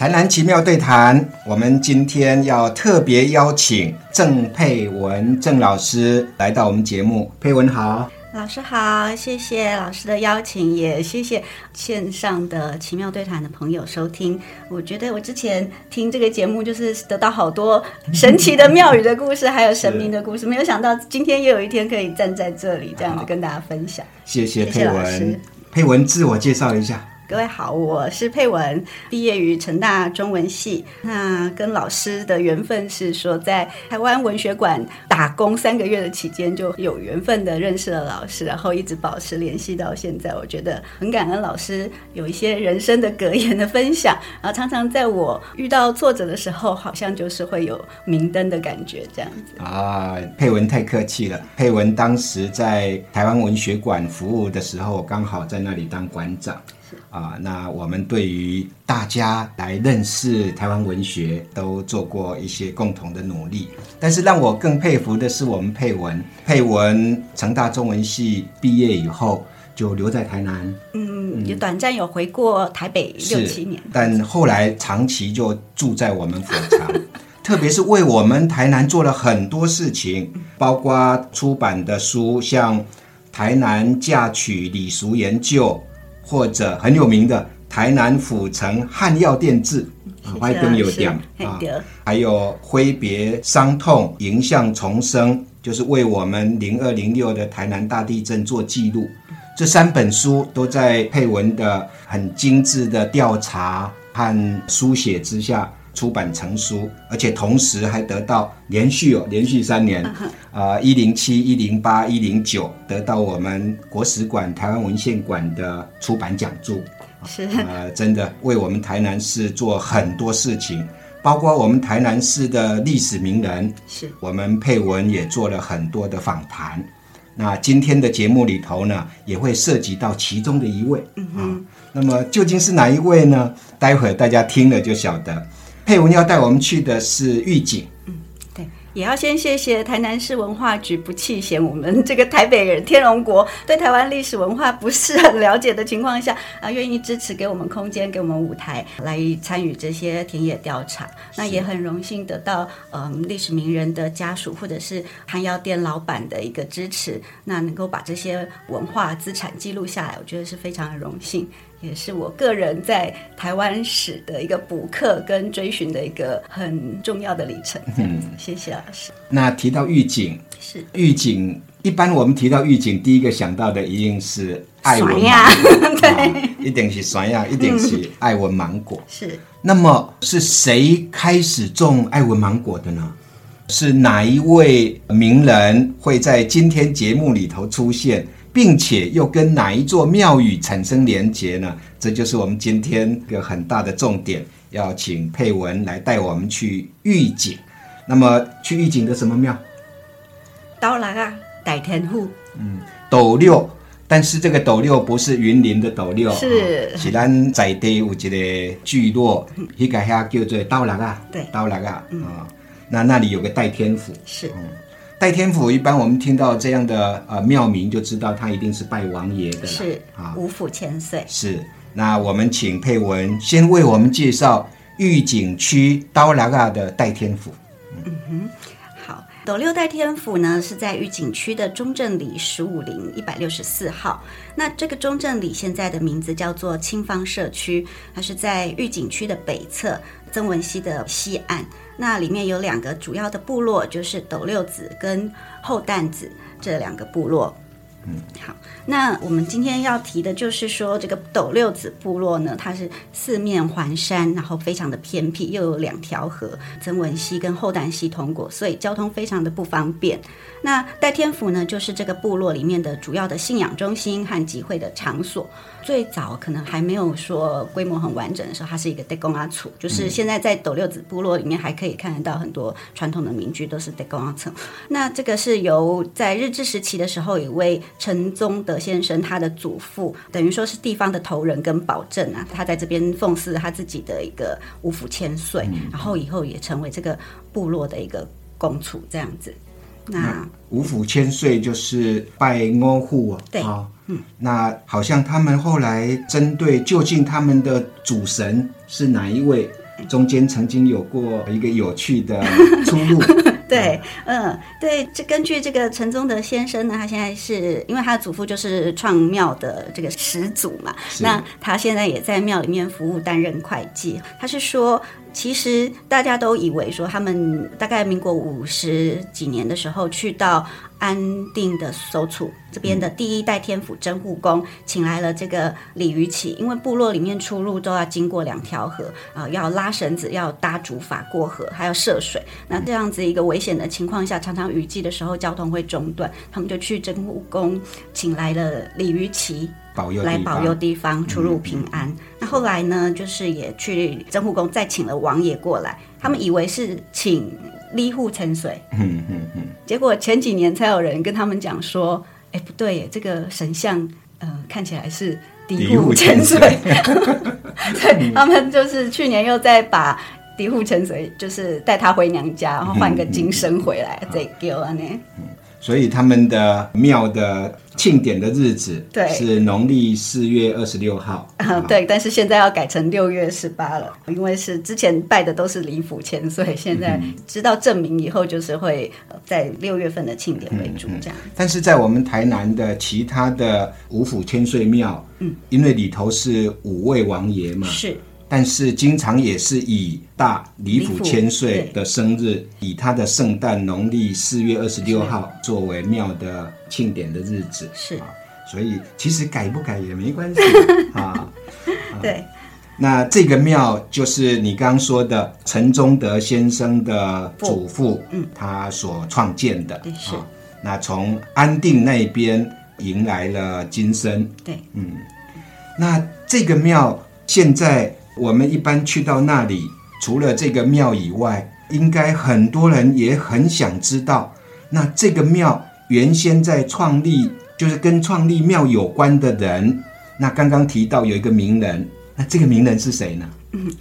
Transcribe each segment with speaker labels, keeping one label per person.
Speaker 1: 台南奇妙对谈，我们今天要特别邀请郑佩文郑老师来到我们节目。佩文好，
Speaker 2: 老师好，谢谢老师的邀请，也谢谢线上的奇妙对谈的朋友收听。我觉得我之前听这个节目，就是得到好多神奇的庙宇的故事，还有神明的故事。没有想到今天也有一天可以站在这里，这样子跟大家分享。
Speaker 1: 谢谢佩文。佩文自我介绍一下。
Speaker 2: 各位好，我是佩文，毕业于成大中文系。那跟老师的缘分是说，在台湾文学馆打工三个月的期间，就有缘分的认识了老师，然后一直保持联系到现在。我觉得很感恩老师有一些人生的格言的分享，然后常常在我遇到挫折的时候，好像就是会有明灯的感觉，这样子。
Speaker 1: 啊，佩文太客气了。佩文当时在台湾文学馆服务的时候，刚好在那里当馆长。啊，那我们对于大家来认识台湾文学，都做过一些共同的努力。但是让我更佩服的是我们佩文，佩文成大中文系毕业以后就留在台南，
Speaker 2: 嗯，也短暂有回过台北六七年，
Speaker 1: 但后来长期就住在我们佛场，特别是为我们台南做了很多事情，包括出版的书，像《台南嫁娶礼俗研究》，或者很有名的《台南府城汉药店志》，外边有点啊，还有挥别伤痛，迎向重生，就是为我们零二零六的台南大地震做记录。这三本书都在配文的很精致的调查和书写之下出版成书，而且同时还得到连续哦，连续三年，啊，一零七、一零八、一零九得到我们国史馆台湾文献馆的出版奖助。
Speaker 2: 是
Speaker 1: 呃，真的为我们台南市做很多事情，包括我们台南市的历史名人，
Speaker 2: 是。
Speaker 1: 我们配文也做了很多的访谈。那今天的节目里头呢，也会涉及到其中的一位。嗯啊，那么究竟是哪一位呢？待会儿大家听了就晓得。佩文要带我们去的是玉井，
Speaker 2: 对，也要先谢谢台南市文化局不弃嫌我们这个台北人天龙国对台湾历史文化不是很了解的情况下 啊，愿意支持给我们空间，给我们舞台来参与这些田野调查。那也很荣幸得到嗯历史名人的家属或者是汉药店老板的一个支持，那能够把这些文化资产记录下来，我觉得是非常的荣幸。也是我个人在台湾史的一个补课跟追寻的一个很重要的里程。嗯，谢谢老师。
Speaker 1: 那提到预警，
Speaker 2: 是
Speaker 1: 预警一般我们提到预警，第一个想到的一定是爱文芒果，啊一定是酸呀，一定是爱文芒果。
Speaker 2: 是
Speaker 1: 那么是谁开始种爱文芒果的呢？是哪一位名人会在今天节目里头出现，并且又跟哪一座庙宇产生连结呢？这就是我们今天一个很大的重点，要请佩文来带我们去预警。那么去预警的什么庙？
Speaker 2: 刀郎啊，代天户。
Speaker 1: 斗六，但是这个斗六不是云林的斗六，
Speaker 2: 是。
Speaker 1: 哦是咱在地有一个聚落，迄个遐叫做刀郎啊，
Speaker 2: 对。
Speaker 1: 刀郎啊，啊、那那里有个代天府，
Speaker 2: 是
Speaker 1: 代天府一般我们听到这样的呃庙名，就知道他一定是拜王爷的了，
Speaker 2: 是
Speaker 1: 啊，
Speaker 2: 五府千岁。
Speaker 1: 是。那我们请佩文先为我们介绍御景区刀拉嘎的戴天府。
Speaker 2: 好，斗六代天府呢是在御景区的中正里十五零一百六十四号。那这个中正里现在的名字叫做清芳社区，它是在御景区的北侧，曾文溪的西岸。那里面有两个主要的部落，就是斗六子跟后担子这两个部落。嗯好，那我们今天要提的就是说，这个斗六子部落呢，它是四面环山，然后非常的偏僻，又有两条河，曾文溪跟后丹溪通过，所以交通非常的不方便。那戴天府呢，就是这个部落里面的主要的信仰中心和集会的场所。最早可能还没有说规模很完整的时候，它是一个德公阿厝，就是现在在斗六子部落里面还可以看得到很多传统的民居都是德公阿厝。那这个是由在日治时期的时候，有一位陈宗德先生，他的祖父等于说是地方的头人跟保证啊，他在这边奉祀他自己的一个五府千岁，然后以后也成为这个部落的一个公储这样子。那
Speaker 1: 五府千岁就是拜五户啊，
Speaker 2: 对
Speaker 1: 啊嗯，那好像他们后来针对究竟他们的主神是哪一位，中间曾经有过一个有趣的出入。
Speaker 2: 对，嗯，对，这根据这个陈宗德先生呢，他现在是因为他的祖父就是创庙的这个始祖嘛，那他现在也在庙里面服务，担任会计。他是说。其实大家都以为说，他们大概民国五十几年的时候去到安定的搜处这边的第一代天府真护宫，请来了这个鲤鱼旗，因为部落里面出入都要经过两条河啊，要拉绳子，要搭竹筏过河，还要涉水。那这样子一个危险的情况下，常常雨季的时候交通会中断，他们就去真护宫请来了鲤鱼旗。来保佑地方出入平安。那后来呢，就是也去真护宫再请了王爷过来，他们以为是请离户沉水。嗯嗯嗯。结果前几年才有人跟他们讲说：“哎，不对，这个神像，呃，看起来是
Speaker 1: 嫡户
Speaker 2: 潜水。” 对，他们就是去年又再把嫡户潜水，就是带他回娘家，然后换个金身回来再给我呢。
Speaker 1: 所以他们的庙的庆典的日子
Speaker 2: 对。
Speaker 1: 是农历四月二十六号，
Speaker 2: 对，但是现在要改成六月十八了，因为是之前拜的都是李府千岁，现在知道证明以后，就是会在六月份的庆典为主这样。
Speaker 1: 但是在我们台南的其他的五府千岁庙，嗯，因为里头是五位王爷嘛，
Speaker 2: 是。
Speaker 1: 但是经常也是以大李府千岁的生日，以他的圣诞农历四月二十六号作为庙的庆典的日子，
Speaker 2: 是。啊，
Speaker 1: 所以其实改不改也没关系啊。
Speaker 2: 对，
Speaker 1: 那这个庙就是你刚刚说的陈忠德先生的祖父，嗯，他所创建的，
Speaker 2: 是。
Speaker 1: 那从安定那边迎来了今生，
Speaker 2: 对，
Speaker 1: 嗯，那这个庙现在。我们一般去到那里，除了这个庙以外，应该很多人也很想知道，那这个庙原先在创立，就是跟创立庙有关的人。那刚刚提到有一个名人，那这个名人是谁呢？嗯，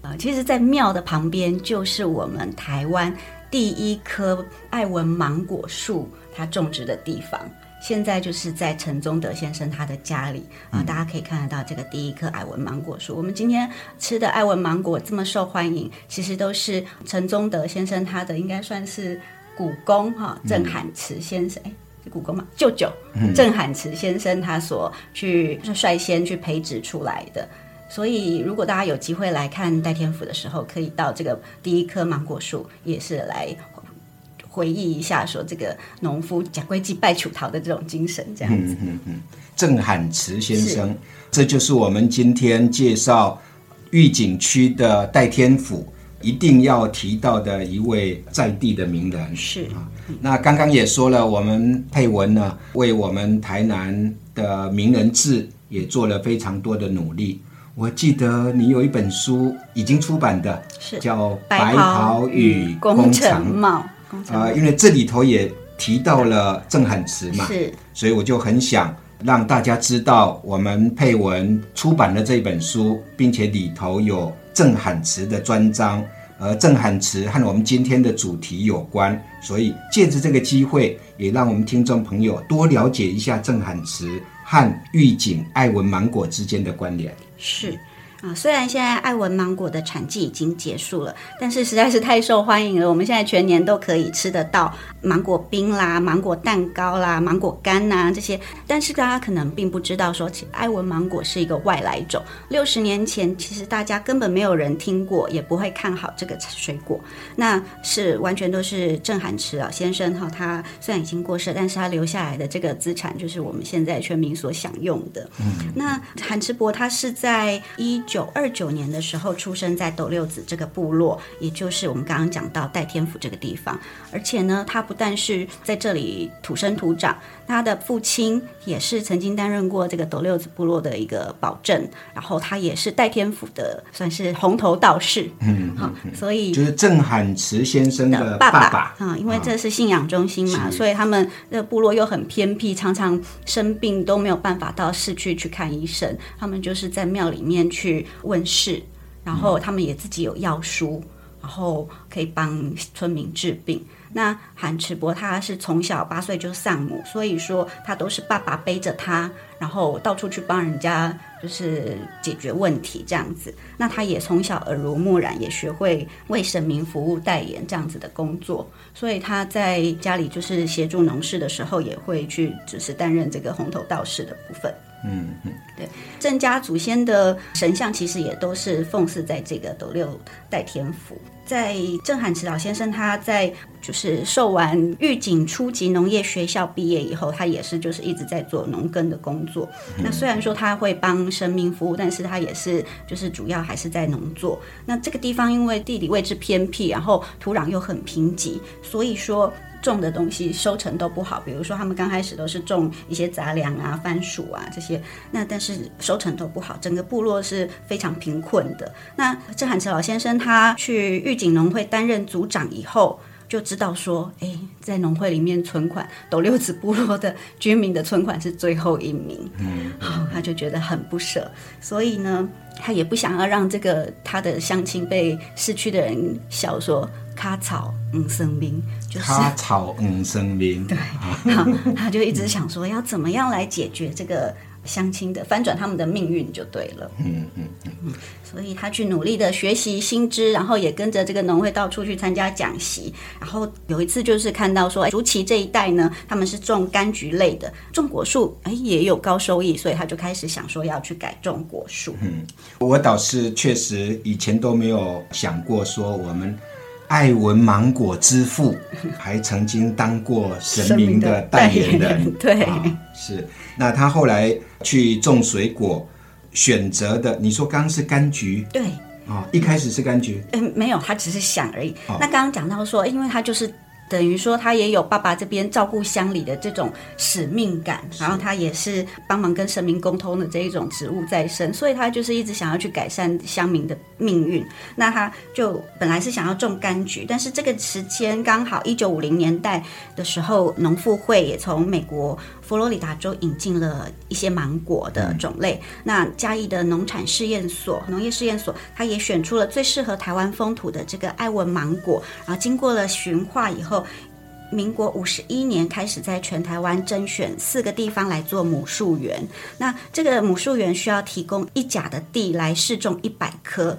Speaker 2: 呃，其实，在庙的旁边就是我们台湾第一棵爱文芒果树，它种植的地方。现在就是在陈宗德先生他的家里啊，大家可以看得到这个第一棵艾文芒果树。我们今天吃的艾文芒果这么受欢迎，其实都是陈宗德先生他的应该算是古公哈郑海慈先生，哎，是古公嘛？舅舅郑海慈先生他所去率先去培植出来的。所以如果大家有机会来看戴天府的时候，可以到这个第一棵芒果树，也是来。回忆一下，说这个农夫假归祭拜楚桃的这种精神，这样子。嗯嗯嗯。
Speaker 1: 郑罕慈先生，这就是我们今天介绍御景区的戴天府一定要提到的一位在地的名人。
Speaker 2: 是啊。
Speaker 1: 那刚刚也说了，我们佩文呢，为我们台南的名人志也做了非常多的努力。我记得你有一本书已经出版的，
Speaker 2: 是
Speaker 1: 叫《白袍与工程帽》。啊，因为这里头也提到了郑罕慈嘛，
Speaker 2: 是，
Speaker 1: 所以我就很想让大家知道我们配文出版的这本书，并且里头有郑罕慈的专章，而郑罕慈和我们今天的主题有关，所以借着这个机会，也让我们听众朋友多了解一下郑罕慈和狱警爱文芒果之间的关联。
Speaker 2: 是。啊，虽然现在爱文芒果的产季已经结束了，但是实在是太受欢迎了。我们现在全年都可以吃得到芒果冰啦、芒果蛋糕啦、芒果干呐这些。但是大家可能并不知道，说爱文芒果是一个外来种。六十年前，其实大家根本没有人听过，也不会看好这个水果。那是完全都是郑涵池啊先生哈，他虽然已经过世，但是他留下来的这个资产，就是我们现在全民所享用的。嗯，那韩池博他是在一。九二九年的时候，出生在斗六子这个部落，也就是我们刚刚讲到代天府这个地方。而且呢，他不但是在这里土生土长，他的父亲也是曾经担任过这个斗六子部落的一个保证，然后他也是代天府的，算是红头道士。嗯，好，所以
Speaker 1: 就是郑罕慈先生的爸爸
Speaker 2: 啊，因为这是信仰中心嘛，所以他们的部落又很偏僻，常常生病都没有办法到市区去看医生，他们就是在庙里面去。问世，然后他们也自己有药书，然后可以帮村民治病。那韩池伯他是从小八岁就丧母，所以说他都是爸爸背着他，然后到处去帮人家就是解决问题这样子。那他也从小耳濡目染，也学会为神明服务代言这样子的工作。所以他在家里就是协助农事的时候，也会去就是担任这个红头道士的部分。
Speaker 1: 嗯嗯，
Speaker 2: 对，郑家祖先的神像其实也都是奉祀在这个斗六代天府。在郑汉池老先生他在就是受完御景初级农业学校毕业以后，他也是就是一直在做农耕的工作。那虽然说他会帮神明服务，但是他也是就是主要还是在农作。那这个地方因为地理位置偏僻，然后土壤又很贫瘠，所以说。种的东西收成都不好，比如说他们刚开始都是种一些杂粮啊、番薯啊这些，那但是收成都不好，整个部落是非常贫困的。那郑汉池老先生他去御景农会担任组长以后，就知道说，哎，在农会里面存款，斗六子部落的居民的存款是最后一名，嗯，好，他就觉得很不舍，所以呢，他也不想要让这个他的乡亲被市区的人笑说。卡草嗯生命，就是
Speaker 1: 卡草嗯生命，
Speaker 2: 对，好他就一直想说要怎么样来解决这个相亲的翻转他们的命运就对了，嗯嗯嗯，所以他去努力的学习新知，然后也跟着这个农会到处去参加讲习，然后有一次就是看到说，竹崎这一带呢，他们是种柑橘类的，种果树，哎也有高收益，所以他就开始想说要去改种果树。
Speaker 1: 嗯，我倒是确实以前都没有想过说我们。爱文芒果之父，还曾经当过神明的代言人。
Speaker 2: 对，
Speaker 1: 是。那他后来去种水果，选择的，你说刚刚是柑橘？
Speaker 2: 对。
Speaker 1: 啊，一开始是柑橘。
Speaker 2: 嗯，没有，他只是想而已。那刚刚讲到说，因为他就是。等于说，他也有爸爸这边照顾乡里的这种使命感，然后他也是帮忙跟神明沟通的这一种职务在身，所以他就是一直想要去改善乡民的命运。那他就本来是想要种柑橘，但是这个时间刚好一九五零年代的时候，农妇会也从美国。佛罗里达州引进了一些芒果的种类，那嘉义的农产试验所、农业试验所，它也选出了最适合台湾风土的这个爱文芒果。然后经过了驯化以后，民国五十一年开始在全台湾甄选四个地方来做母树园。那这个母树园需要提供一甲的地来试种一百棵。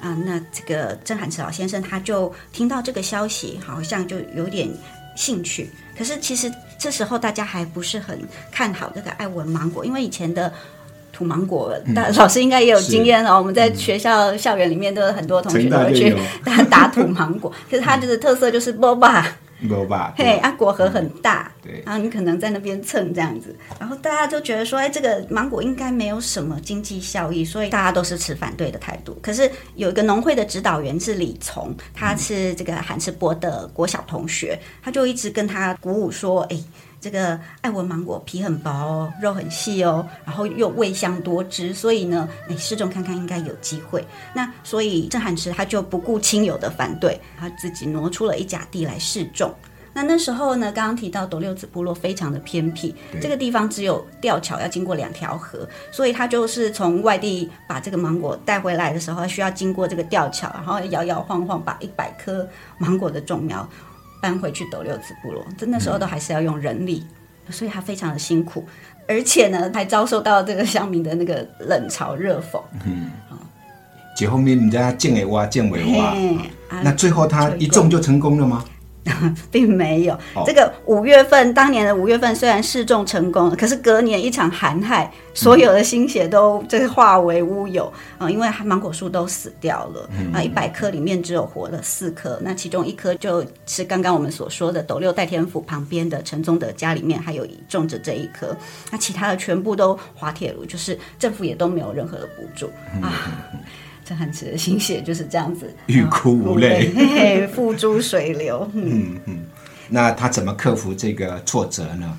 Speaker 2: 啊，那这个郑汉慈老先生他就听到这个消息，好像就有点兴趣。可是其实。这时候大家还不是很看好这个爱文芒果，因为以前的土芒果，大老师应该也有经验哦。我们在学校校园里面都有很多同学都会去打打土芒果，可是它就是特色就是波霸。
Speaker 1: 有吧？
Speaker 2: 嘿，啊，果核很大，
Speaker 1: 对，
Speaker 2: 然后你可能在那边蹭这样子，然后大家就觉得说，哎，这个芒果应该没有什么经济效益，所以大家都是持反对的态度。可是有一个农会的指导员是李从，他是这个韩世波的国小同学，他就一直跟他鼓舞说，哎。这个爱文芒果皮很薄哦，肉很细哦，然后又味香多汁，所以呢，你试种看看应该有机会。那所以郑汉池他就不顾亲友的反对，他自己挪出了一甲地来试种。那那时候呢，刚刚提到斗六子部落非常的偏僻，这个地方只有吊桥要经过两条河，所以他就是从外地把这个芒果带回来的时候，需要经过这个吊桥，然后摇摇晃晃把一百颗芒果的种苗。搬回去斗六子部落，真的时候都还是要用人力，所以他非常的辛苦，而且呢，还遭受到这个乡民的那个冷嘲热讽。嗯，
Speaker 1: 最后面人家建为挖，建为挖，那最后他一中就成功了吗？
Speaker 2: 并没有，这个五月份，当年的五月份虽然试种成功了，可是隔年一场寒害，所有的心血都这个化为乌有啊！因为芒果树都死掉了啊，一百棵里面只有活了四棵，那其中一棵就是刚刚我们所说的斗六代天府旁边的陈宗德家里面还有种着这一棵，那其他的全部都滑铁卢，就是政府也都没有任何的补助啊。郑汉池的心血就是这样子，
Speaker 1: 欲哭无泪，
Speaker 2: 付诸水流。
Speaker 1: 嗯嗯，那他怎么克服这个挫折呢？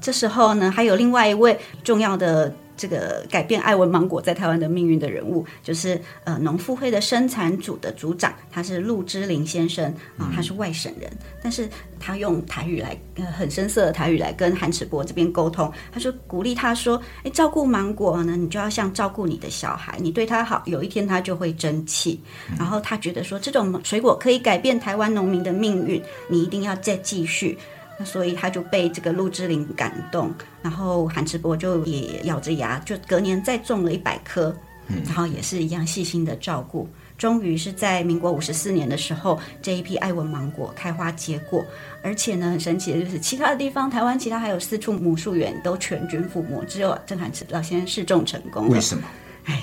Speaker 2: 这时候呢，还有另外一位重要的。这个改变爱文芒果在台湾的命运的人物，就是呃农妇会的生产组的组长，他是陆之林先生啊，他是外省人，但是他用台语来，呃很深色的台语来跟韩池波这边沟通，他说鼓励他说，哎，照顾芒果呢，你就要像照顾你的小孩，你对他好，有一天他就会争气。然后他觉得说，这种水果可以改变台湾农民的命运，你一定要再继续。那所以他就被这个陆之林感动，然后韩志波就也咬着牙，就隔年再种了一百棵，然后也是一样细心的照顾。终于是在民国五十四年的时候，这一批爱文芒果开花结果，而且呢，很神奇的就是，其他的地方，台湾其他还有四处母树园都全军覆没，只有郑汉池老先生试种成功。
Speaker 1: 为什么？
Speaker 2: 哎。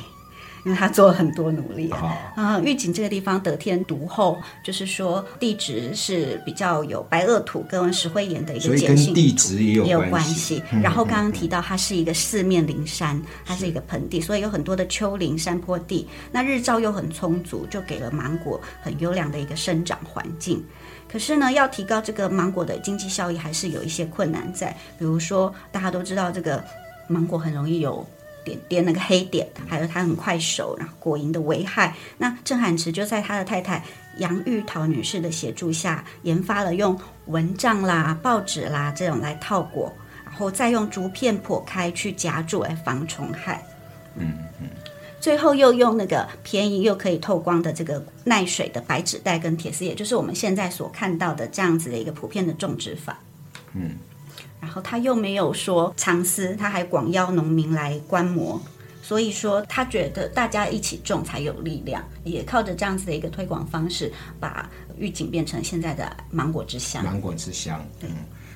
Speaker 2: 因为他做了很多努力啊，啊，玉井这个地方得天独厚，就是说地质是比较有白垩土跟石灰岩的一个碱性，
Speaker 1: 地质也有
Speaker 2: 也有关系。然后刚刚提到它是一个四面临山，它是一个盆地，所以有很多的丘陵山坡地。那日照又很充足，就给了芒果很优良的一个生长环境。可是呢，要提高这个芒果的经济效益，还是有一些困难在。比如说，大家都知道这个芒果很容易有。点点那个黑点，还有它很快熟，然后果蝇的危害。那郑汉池就在他的太太杨玉桃女士的协助下，研发了用蚊帐啦、报纸啦这种来套果，然后再用竹片破开去夹住来防虫害。嗯嗯。最后又用那个便宜又可以透光的这个耐水的白纸袋跟铁丝，也就是我们现在所看到的这样子的一个普遍的种植法。嗯。然后他又没有说藏私，他还广邀农民来观摩，所以说他觉得大家一起种才有力量，也靠着这样子的一个推广方式，把玉井变成现在的芒果之乡。
Speaker 1: 芒果之乡，嗯，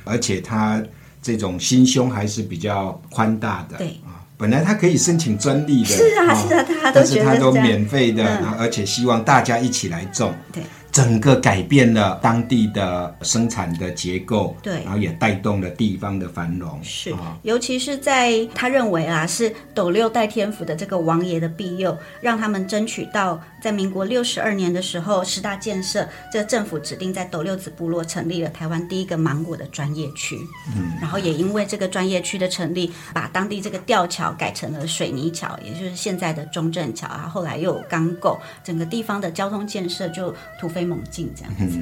Speaker 1: 而且他这种心胸还是比较宽大的，
Speaker 2: 对。
Speaker 1: 啊，本来他可以申请专利的，
Speaker 2: 是啊是啊，他都觉得
Speaker 1: 他都免费的，而且希望大家一起来种，
Speaker 2: 对。
Speaker 1: 整个改变了当地的生产的结构，
Speaker 2: 对，
Speaker 1: 然后也带动了地方的繁荣。
Speaker 2: 是，尤其是在他认为啊，是斗六代天府的这个王爷的庇佑，让他们争取到在民国六十二年的时候，十大建设，这个政府指定在斗六子部落成立了台湾第一个芒果的专业区。嗯，然后也因为这个专业区的成立，把当地这个吊桥改成了水泥桥，也就是现在的中正桥啊。后来又有钢构，整个地方的交通建设就突飞。猛进这样子，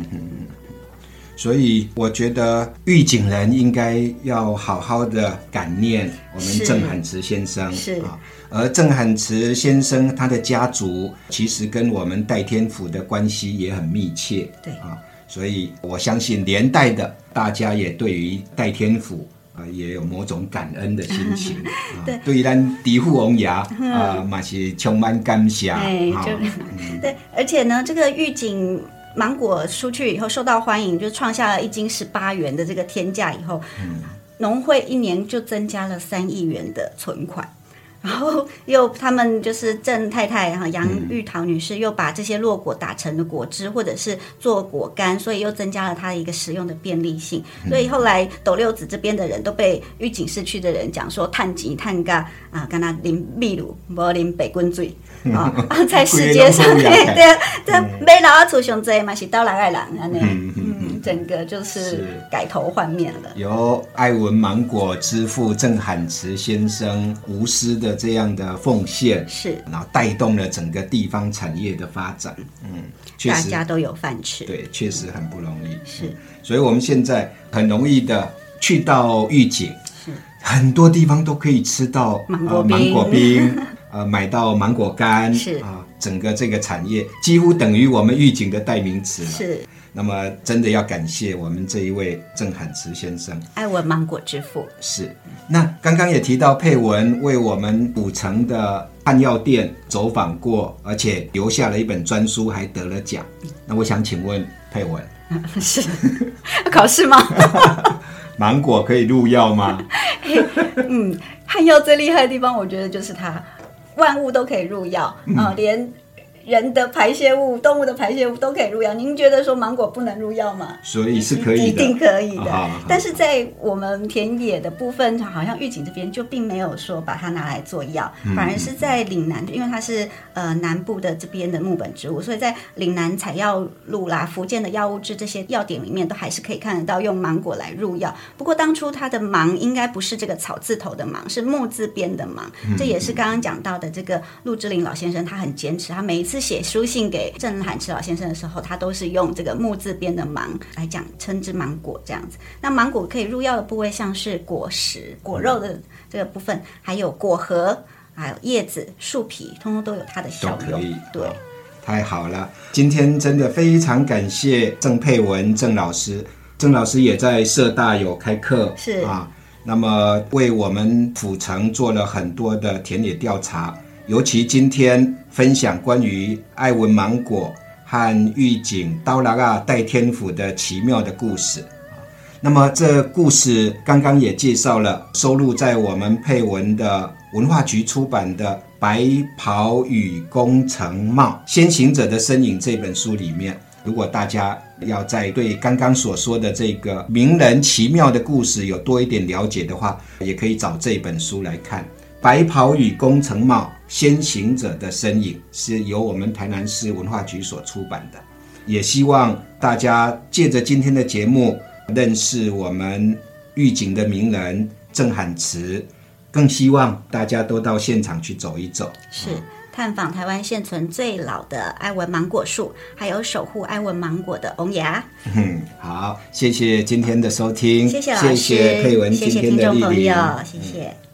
Speaker 1: 所以我觉得预警人应该要好好的感念我们郑汉慈先生
Speaker 2: 是啊，
Speaker 1: 而郑汉慈先生他的家族其实跟我们戴天府的关系也很密切，
Speaker 2: 对。啊，
Speaker 1: 所以我相信连带的大家也对于戴天府。啊，也有某种感恩的心情。对，对咱敌户王牙啊，嘛是充满感谢。
Speaker 2: 哎，就 对，而且呢，这个玉井芒果出去以后受到欢迎，就创下了一斤十八元的这个天价以后，农会一年就增加了三亿元的存款。然后又他们就是郑太太哈杨玉桃女士又把这些落果打成了果汁或者是做果干，所以又增加了它的一个使用的便利性。所以后来斗六子这边的人都被玉井市区的人讲说碳吉碳嘎啊，跟他淋秘鲁，不淋北棍水。啊，在世界上对对 对，没老出雄这嘛是到来爱人安尼。整个就是改头换面了。
Speaker 1: 由爱文芒果之父郑罕慈先生无私的这样的奉献，
Speaker 2: 是，
Speaker 1: 然后带动了整个地方产业的发展。
Speaker 2: 嗯，确实大家都有饭吃。
Speaker 1: 对，确实很不容易。
Speaker 2: 是，
Speaker 1: 所以我们现在很容易的去到御景，是很多地方都可以吃到
Speaker 2: 芒果
Speaker 1: 芒果冰，呃，买到芒果干，
Speaker 2: 是
Speaker 1: 啊，整个这个产业几乎等于我们预警的代名词了。
Speaker 2: 是。
Speaker 1: 那么，真的要感谢我们这一位郑汉慈先生，
Speaker 2: 爱文芒果之父。
Speaker 1: 是。那刚刚也提到佩文为我们古城的汉药店走访过，而且留下了一本专书，还得了奖。那我想请问佩文，
Speaker 2: 是考试吗？
Speaker 1: 芒果可以入药吗？
Speaker 2: 嗯，汉药最厉害的地方，我觉得就是它万物都可以入药啊，连。人的排泄物、动物的排泄物都可以入药。您觉得说芒果不能入药吗？
Speaker 1: 所以是可以，
Speaker 2: 一定可以的。但是在我们田野的部分，好像玉井这边就并没有说把它拿来做药，反而是在岭南，因为它是呃南部的这边的木本植物，所以在岭南采药路啦、福建的药物制这些药典里面，都还是可以看得到用芒果来入药。不过当初它的芒应该不是这个草字头的芒，是木字边的芒。这也是刚刚讲到的这个陆之林老先生，他很坚持，他每一次。写书信给郑涵池老先生的时候，他都是用这个木字边的芒来讲，称之芒果这样子。那芒果可以入药的部位，像是果实、果肉的这个部分，还有果核，还有叶子、树皮，通通都有它的效用。对，
Speaker 1: 太好了！今天真的非常感谢郑佩文郑老师郑老师也在社大有开课，
Speaker 2: 是
Speaker 1: 啊，那么为我们府城做了很多的田野调查，尤其今天分享关于爱文芒果和狱警刀拉啊戴天府的奇妙的故事。那么这故事刚刚也介绍了，收录在我们配文的文化局出版的《白袍与工程帽：先行者的身影》这本书里面。如果大家要在对刚刚所说的这个名人奇妙的故事有多一点了解的话，也可以找这本书来看。《白袍与工程帽：先行者的身影》是由我们台南市文化局所出版的。也希望大家借着今天的节目。认识我们预警的名人郑海慈，更希望大家都到现场去走一走，
Speaker 2: 是探访台湾现存最老的埃文芒果树，还有守护埃文芒果的翁牙。
Speaker 1: 嗯，好，谢谢今天的收听，
Speaker 2: 谢谢老师，
Speaker 1: 谢谢佩文今天的
Speaker 2: 听众朋，友，谢谢。